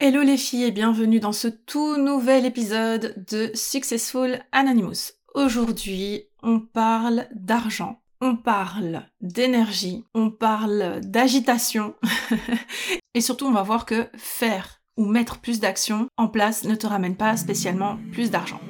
Hello les filles et bienvenue dans ce tout nouvel épisode de Successful Anonymous. Aujourd'hui, on parle d'argent, on parle d'énergie, on parle d'agitation et surtout on va voir que faire ou mettre plus d'action en place ne te ramène pas spécialement plus d'argent.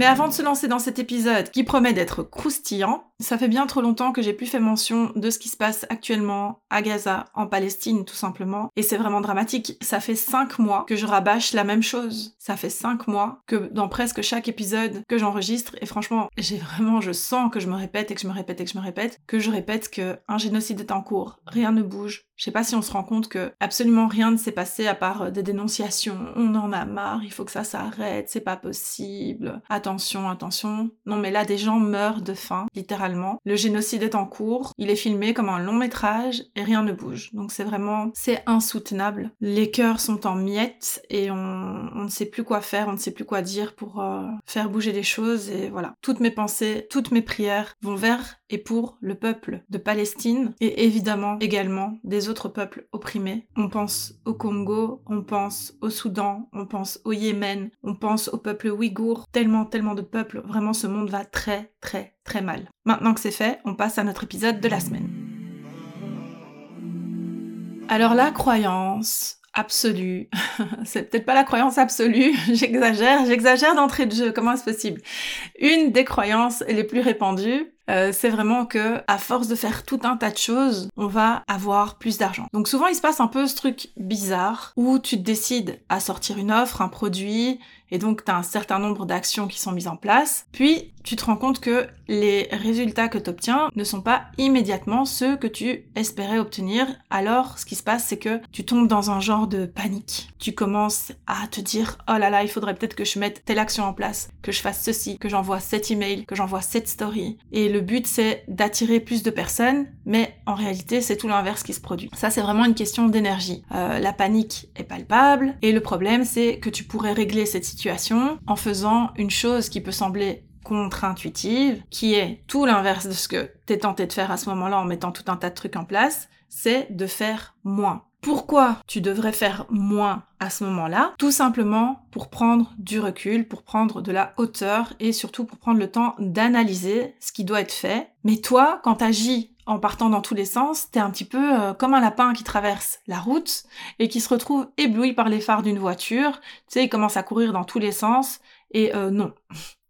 Mais avant de se lancer dans cet épisode qui promet d'être croustillant, ça fait bien trop longtemps que j'ai plus fait mention de ce qui se passe actuellement à Gaza, en Palestine tout simplement, et c'est vraiment dramatique. Ça fait cinq mois que je rabâche la même chose. Ça fait cinq mois que dans presque chaque épisode que j'enregistre, et franchement, j'ai vraiment, je sens que je me répète et que je me répète et que je me répète, que je répète que un génocide est en cours, rien ne bouge. Je sais pas si on se rend compte que absolument rien ne s'est passé à part des dénonciations. On en a marre, il faut que ça s'arrête, c'est pas possible. Attention, attention. Non mais là, des gens meurent de faim, littéralement le génocide est en cours, il est filmé comme un long métrage et rien ne bouge. Donc c'est vraiment, c'est insoutenable. Les cœurs sont en miettes et on, ne sait plus quoi faire, on ne sait plus quoi dire pour euh, faire bouger les choses et voilà. Toutes mes pensées, toutes mes prières vont vers et pour le peuple de Palestine et évidemment également des autres peuples opprimés. On pense au Congo, on pense au Soudan, on pense au Yémen, on pense au peuple ouïghour, tellement tellement de peuples, vraiment ce monde va très très mal. Maintenant que c'est fait, on passe à notre épisode de la semaine. Alors la croyance, absolue. c'est peut-être pas la croyance absolue, j'exagère, j'exagère d'entrée de jeu, comment est-ce possible? Une des croyances les plus répandues, euh, c'est vraiment que à force de faire tout un tas de choses, on va avoir plus d'argent. Donc souvent il se passe un peu ce truc bizarre où tu décides à sortir une offre, un produit, et donc tu as un certain nombre d'actions qui sont mises en place, puis tu te rends compte que les résultats que tu obtiens ne sont pas immédiatement ceux que tu espérais obtenir. Alors ce qui se passe c'est que tu tombes dans un genre de panique. Tu commences à te dire "Oh là là, il faudrait peut-être que je mette telle action en place, que je fasse ceci, que j'envoie cet email, que j'envoie cette story." Et le but c'est d'attirer plus de personnes, mais en réalité c'est tout l'inverse qui se produit. Ça c'est vraiment une question d'énergie. Euh, la panique est palpable et le problème c'est que tu pourrais régler cette situation en faisant une chose qui peut sembler contre-intuitive, qui est tout l'inverse de ce que t'es tenté de faire à ce moment-là en mettant tout un tas de trucs en place, c'est de faire moins. Pourquoi tu devrais faire moins à ce moment-là? Tout simplement pour prendre du recul, pour prendre de la hauteur et surtout pour prendre le temps d'analyser ce qui doit être fait. Mais toi, quand t'agis en partant dans tous les sens, t'es un petit peu euh, comme un lapin qui traverse la route et qui se retrouve ébloui par les phares d'une voiture. Tu sais, il commence à courir dans tous les sens et euh, non.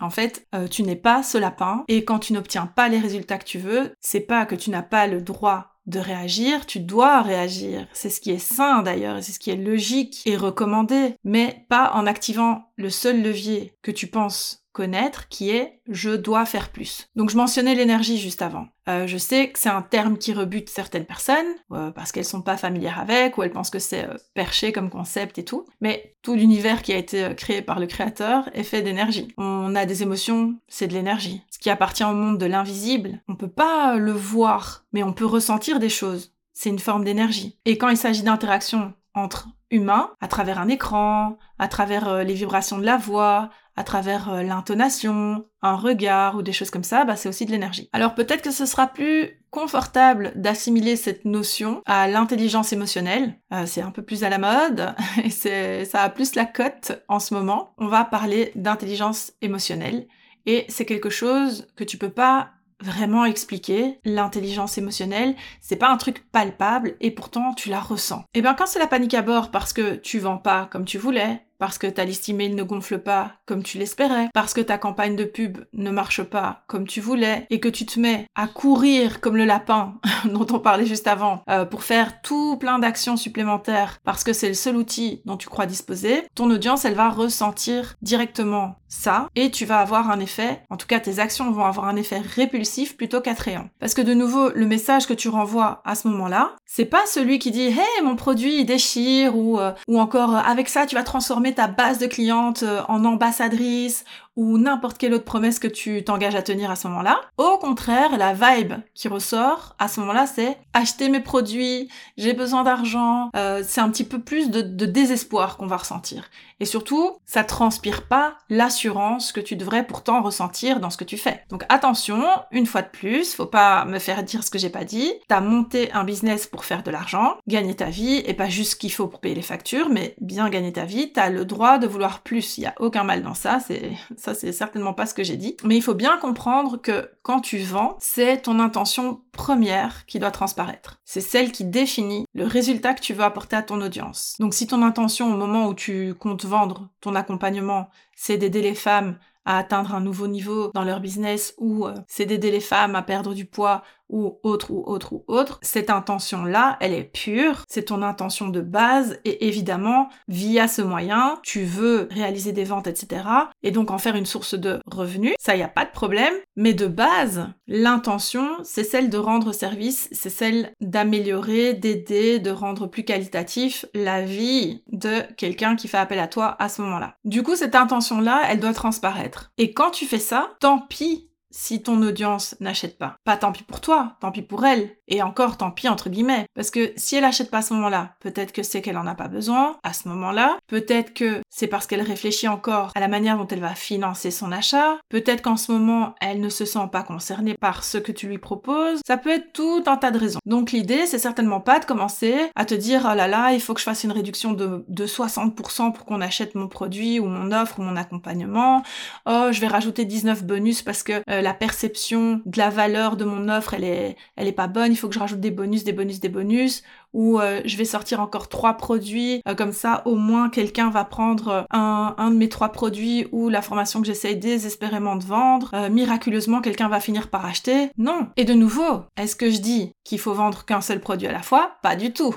En fait, euh, tu n'es pas ce lapin et quand tu n'obtiens pas les résultats que tu veux, c'est pas que tu n'as pas le droit de réagir, tu dois réagir. C'est ce qui est sain d'ailleurs, c'est ce qui est logique et recommandé, mais pas en activant le seul levier que tu penses connaître qui est je dois faire plus. Donc je mentionnais l'énergie juste avant. Euh, je sais que c'est un terme qui rebute certaines personnes euh, parce qu'elles sont pas familières avec ou elles pensent que c'est euh, perché comme concept et tout. Mais tout l'univers qui a été créé par le créateur est fait d'énergie. On a des émotions, c'est de l'énergie. Ce qui appartient au monde de l'invisible, on peut pas le voir, mais on peut ressentir des choses. C'est une forme d'énergie. Et quand il s'agit d'interaction entre humains, à travers un écran, à travers les vibrations de la voix, à travers euh, l'intonation, un regard ou des choses comme ça, bah, c'est aussi de l'énergie. Alors peut-être que ce sera plus confortable d'assimiler cette notion à l'intelligence émotionnelle. Euh, c'est un peu plus à la mode et ça a plus la cote en ce moment. On va parler d'intelligence émotionnelle et c'est quelque chose que tu peux pas vraiment expliquer. L'intelligence émotionnelle, c'est pas un truc palpable et pourtant tu la ressens. Et bien quand c'est la panique à bord parce que tu vends pas comme tu voulais, parce que ta liste email ne gonfle pas comme tu l'espérais, parce que ta campagne de pub ne marche pas comme tu voulais, et que tu te mets à courir comme le lapin dont on parlait juste avant, euh, pour faire tout plein d'actions supplémentaires, parce que c'est le seul outil dont tu crois disposer, ton audience, elle va ressentir directement ça, et tu vas avoir un effet, en tout cas tes actions vont avoir un effet répulsif plutôt qu'attrayant. Parce que de nouveau, le message que tu renvoies à ce moment-là, c'est pas celui qui dit « Hey, mon produit, déchire » ou, euh, ou encore « Avec ça, tu vas transformer ta base de clientes euh, en ambassadrice ou n'importe quelle autre promesse que tu t'engages à tenir à ce moment-là. Au contraire, la vibe qui ressort à ce moment-là, c'est acheter mes produits, j'ai besoin d'argent. Euh, c'est un petit peu plus de, de désespoir qu'on va ressentir. Et surtout, ça transpire pas l'assurance que tu devrais pourtant ressentir dans ce que tu fais. Donc attention, une fois de plus, faut pas me faire dire ce que j'ai pas dit. T'as monté un business pour faire de l'argent, gagner ta vie, et pas juste ce qu'il faut pour payer les factures, mais bien gagner ta vie. T'as le droit de vouloir plus. Il y a aucun mal dans ça. C'est ça, c'est certainement pas ce que j'ai dit. Mais il faut bien comprendre que quand tu vends, c'est ton intention première qui doit transparaître. C'est celle qui définit le résultat que tu veux apporter à ton audience. Donc si ton intention au moment où tu comptes vendre ton accompagnement, c'est d'aider les femmes à atteindre un nouveau niveau dans leur business ou euh, c'est d'aider les femmes à perdre du poids ou autre ou autre ou autre, cette intention-là, elle est pure, c'est ton intention de base et évidemment, via ce moyen, tu veux réaliser des ventes, etc. et donc en faire une source de revenus, ça y a pas de problème, mais de base, l'intention, c'est celle de rendre service, c'est celle d'améliorer, d'aider, de rendre plus qualitatif la vie de quelqu'un qui fait appel à toi à ce moment-là. Du coup, cette intention-là, elle doit transparaître. Et quand tu fais ça, tant pis si ton audience n'achète pas. Pas tant pis pour toi, tant pis pour elle. Et encore tant pis entre guillemets. Parce que si elle achète pas à ce moment-là, peut-être que c'est qu'elle en a pas besoin à ce moment-là. Peut-être que c'est parce qu'elle réfléchit encore à la manière dont elle va financer son achat. Peut-être qu'en ce moment, elle ne se sent pas concernée par ce que tu lui proposes. Ça peut être tout un tas de raisons. Donc l'idée, c'est certainement pas de commencer à te dire, oh là là, il faut que je fasse une réduction de, de 60% pour qu'on achète mon produit ou mon offre ou mon accompagnement. Oh, je vais rajouter 19 bonus parce que euh, la perception de la valeur de mon offre, elle est, elle est pas bonne, il faut que je rajoute des bonus, des bonus, des bonus, ou euh, je vais sortir encore trois produits, euh, comme ça au moins quelqu'un va prendre un, un de mes trois produits ou la formation que j'essaye désespérément de vendre, euh, miraculeusement quelqu'un va finir par acheter. Non. Et de nouveau, est-ce que je dis qu'il faut vendre qu'un seul produit à la fois? Pas du tout.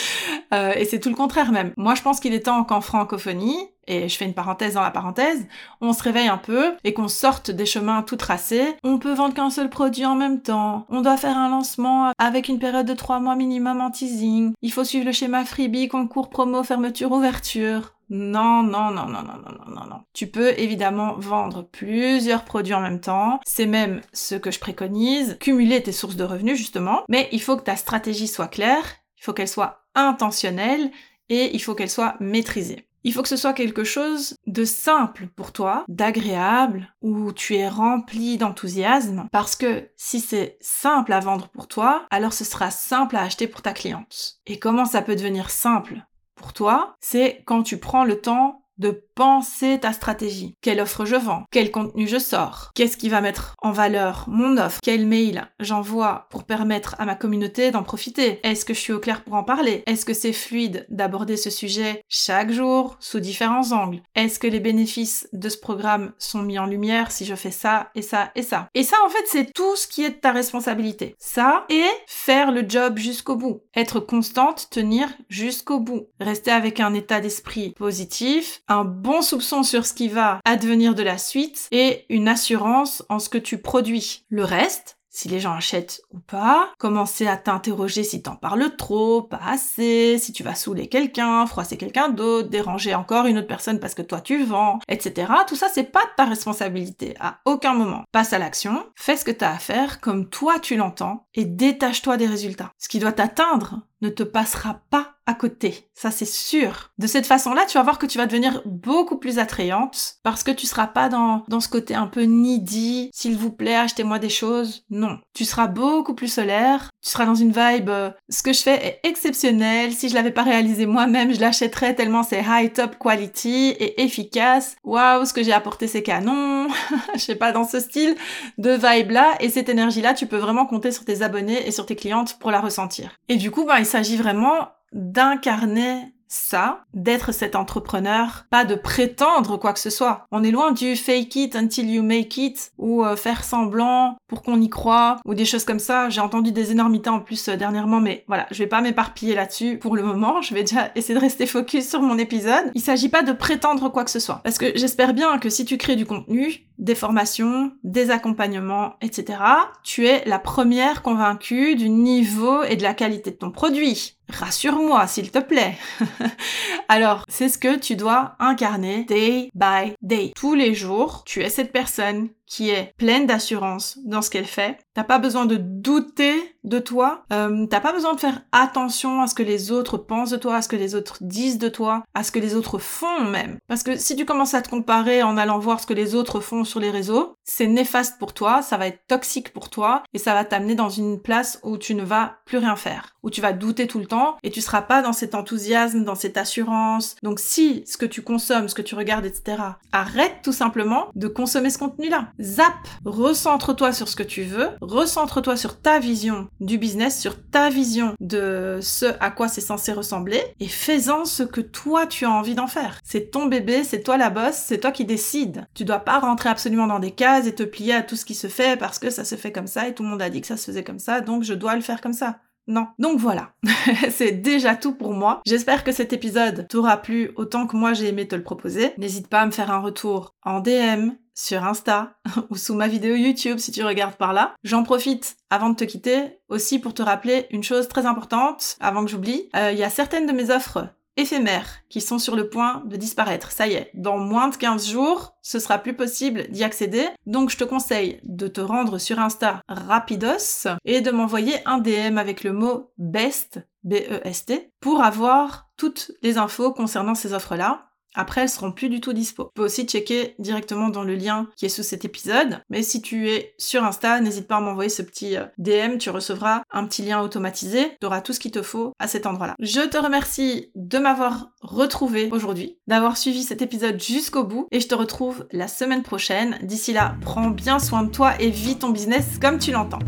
et c'est tout le contraire même. Moi je pense qu'il est temps qu'en francophonie, et je fais une parenthèse dans la parenthèse, on se réveille un peu et qu'on sorte des chemins tout tracés. On peut vendre qu'un seul produit en même temps. On doit faire un lancement avec une période de 3 mois minimum en teasing. Il faut suivre le schéma freebie, concours, promo, fermeture, ouverture. Non, non, non, non, non, non, non, non, Tu peux évidemment vendre plusieurs produits en même temps. C'est même ce que je préconise. Cumuler tes sources de revenus, justement. Mais il faut que ta stratégie soit claire. Il faut qu'elle soit intentionnelle et il faut qu'elle soit maîtrisée. Il faut que ce soit quelque chose de simple pour toi, d'agréable, où tu es rempli d'enthousiasme, parce que si c'est simple à vendre pour toi, alors ce sera simple à acheter pour ta cliente. Et comment ça peut devenir simple pour toi? C'est quand tu prends le temps de penser ta stratégie. Quelle offre je vends? Quel contenu je sors? Qu'est-ce qui va mettre en valeur mon offre? Quel mail j'envoie pour permettre à ma communauté d'en profiter? Est-ce que je suis au clair pour en parler? Est-ce que c'est fluide d'aborder ce sujet chaque jour sous différents angles? Est-ce que les bénéfices de ce programme sont mis en lumière si je fais ça et ça et ça? Et ça en fait c'est tout ce qui est de ta responsabilité. Ça et faire le job jusqu'au bout. Être constante, tenir jusqu'au bout. Rester avec un état d'esprit positif, un bon soupçon sur ce qui va advenir de la suite et une assurance en ce que tu produis. Le reste, si les gens achètent ou pas, commencer à t'interroger si t'en parles trop, pas assez, si tu vas saouler quelqu'un, froisser quelqu'un d'autre, déranger encore une autre personne parce que toi tu vends, etc. Tout ça c'est pas ta responsabilité à aucun moment. Passe à l'action, fais ce que t'as à faire comme toi tu l'entends et détache-toi des résultats. Ce qui doit t'atteindre ne te passera pas à côté. Ça, c'est sûr. De cette façon-là, tu vas voir que tu vas devenir beaucoup plus attrayante parce que tu seras pas dans, dans ce côté un peu needy. S'il vous plaît, achetez-moi des choses. Non. Tu seras beaucoup plus solaire. Tu seras dans une vibe. Euh, ce que je fais est exceptionnel. Si je l'avais pas réalisé moi-même, je l'achèterais tellement c'est high top quality et efficace. Waouh, ce que j'ai apporté, c'est canon. je sais pas, dans ce style de vibe-là. Et cette énergie-là, tu peux vraiment compter sur tes abonnés et sur tes clientes pour la ressentir. Et du coup, ben, il s'agit vraiment d'incarner ça, d'être cet entrepreneur, pas de prétendre quoi que ce soit. On est loin du fake it until you make it ou euh, faire semblant pour qu'on y croit ou des choses comme ça. J'ai entendu des énormités en plus euh, dernièrement, mais voilà, je vais pas m'éparpiller là-dessus pour le moment. Je vais déjà essayer de rester focus sur mon épisode. Il s'agit pas de prétendre quoi que ce soit, parce que j'espère bien que si tu crées du contenu, des formations, des accompagnements, etc., tu es la première convaincue du niveau et de la qualité de ton produit. Rassure-moi, s'il te plaît. Alors, c'est ce que tu dois incarner day by day. Tous les jours, tu es cette personne qui est pleine d'assurance dans ce qu'elle fait. T'as pas besoin de douter de toi. Euh, T'as pas besoin de faire attention à ce que les autres pensent de toi, à ce que les autres disent de toi, à ce que les autres font même. Parce que si tu commences à te comparer en allant voir ce que les autres font sur les réseaux, c'est néfaste pour toi, ça va être toxique pour toi et ça va t'amener dans une place où tu ne vas plus rien faire, où tu vas douter tout le temps et tu seras pas dans cet enthousiasme, dans cette assurance. Donc si ce que tu consommes, ce que tu regardes, etc., arrête tout simplement de consommer ce contenu-là. Zap, recentre-toi sur ce que tu veux, recentre-toi sur ta vision du business, sur ta vision de ce à quoi c'est censé ressembler et fais-en ce que toi tu as envie d'en faire. C'est ton bébé, c'est toi la bosse, c'est toi qui décides. Tu dois pas rentrer absolument dans des cases et te plier à tout ce qui se fait parce que ça se fait comme ça et tout le monde a dit que ça se faisait comme ça, donc je dois le faire comme ça. Non. Donc voilà, c'est déjà tout pour moi. J'espère que cet épisode t'aura plu autant que moi j'ai aimé te le proposer. N'hésite pas à me faire un retour en DM, sur Insta ou sous ma vidéo YouTube si tu regardes par là. J'en profite avant de te quitter aussi pour te rappeler une chose très importante avant que j'oublie. Euh, il y a certaines de mes offres éphémères qui sont sur le point de disparaître. Ça y est, dans moins de 15 jours, ce sera plus possible d'y accéder. Donc je te conseille de te rendre sur Insta rapidos et de m'envoyer un DM avec le mot BEST, B-E-S-T, pour avoir toutes les infos concernant ces offres-là. Après, elles seront plus du tout dispo. Tu peux aussi checker directement dans le lien qui est sous cet épisode. Mais si tu es sur Insta, n'hésite pas à m'envoyer ce petit euh, DM. Tu recevras un petit lien automatisé. Tu auras tout ce qu'il te faut à cet endroit-là. Je te remercie de m'avoir retrouvé aujourd'hui, d'avoir suivi cet épisode jusqu'au bout. Et je te retrouve la semaine prochaine. D'ici là, prends bien soin de toi et vis ton business comme tu l'entends.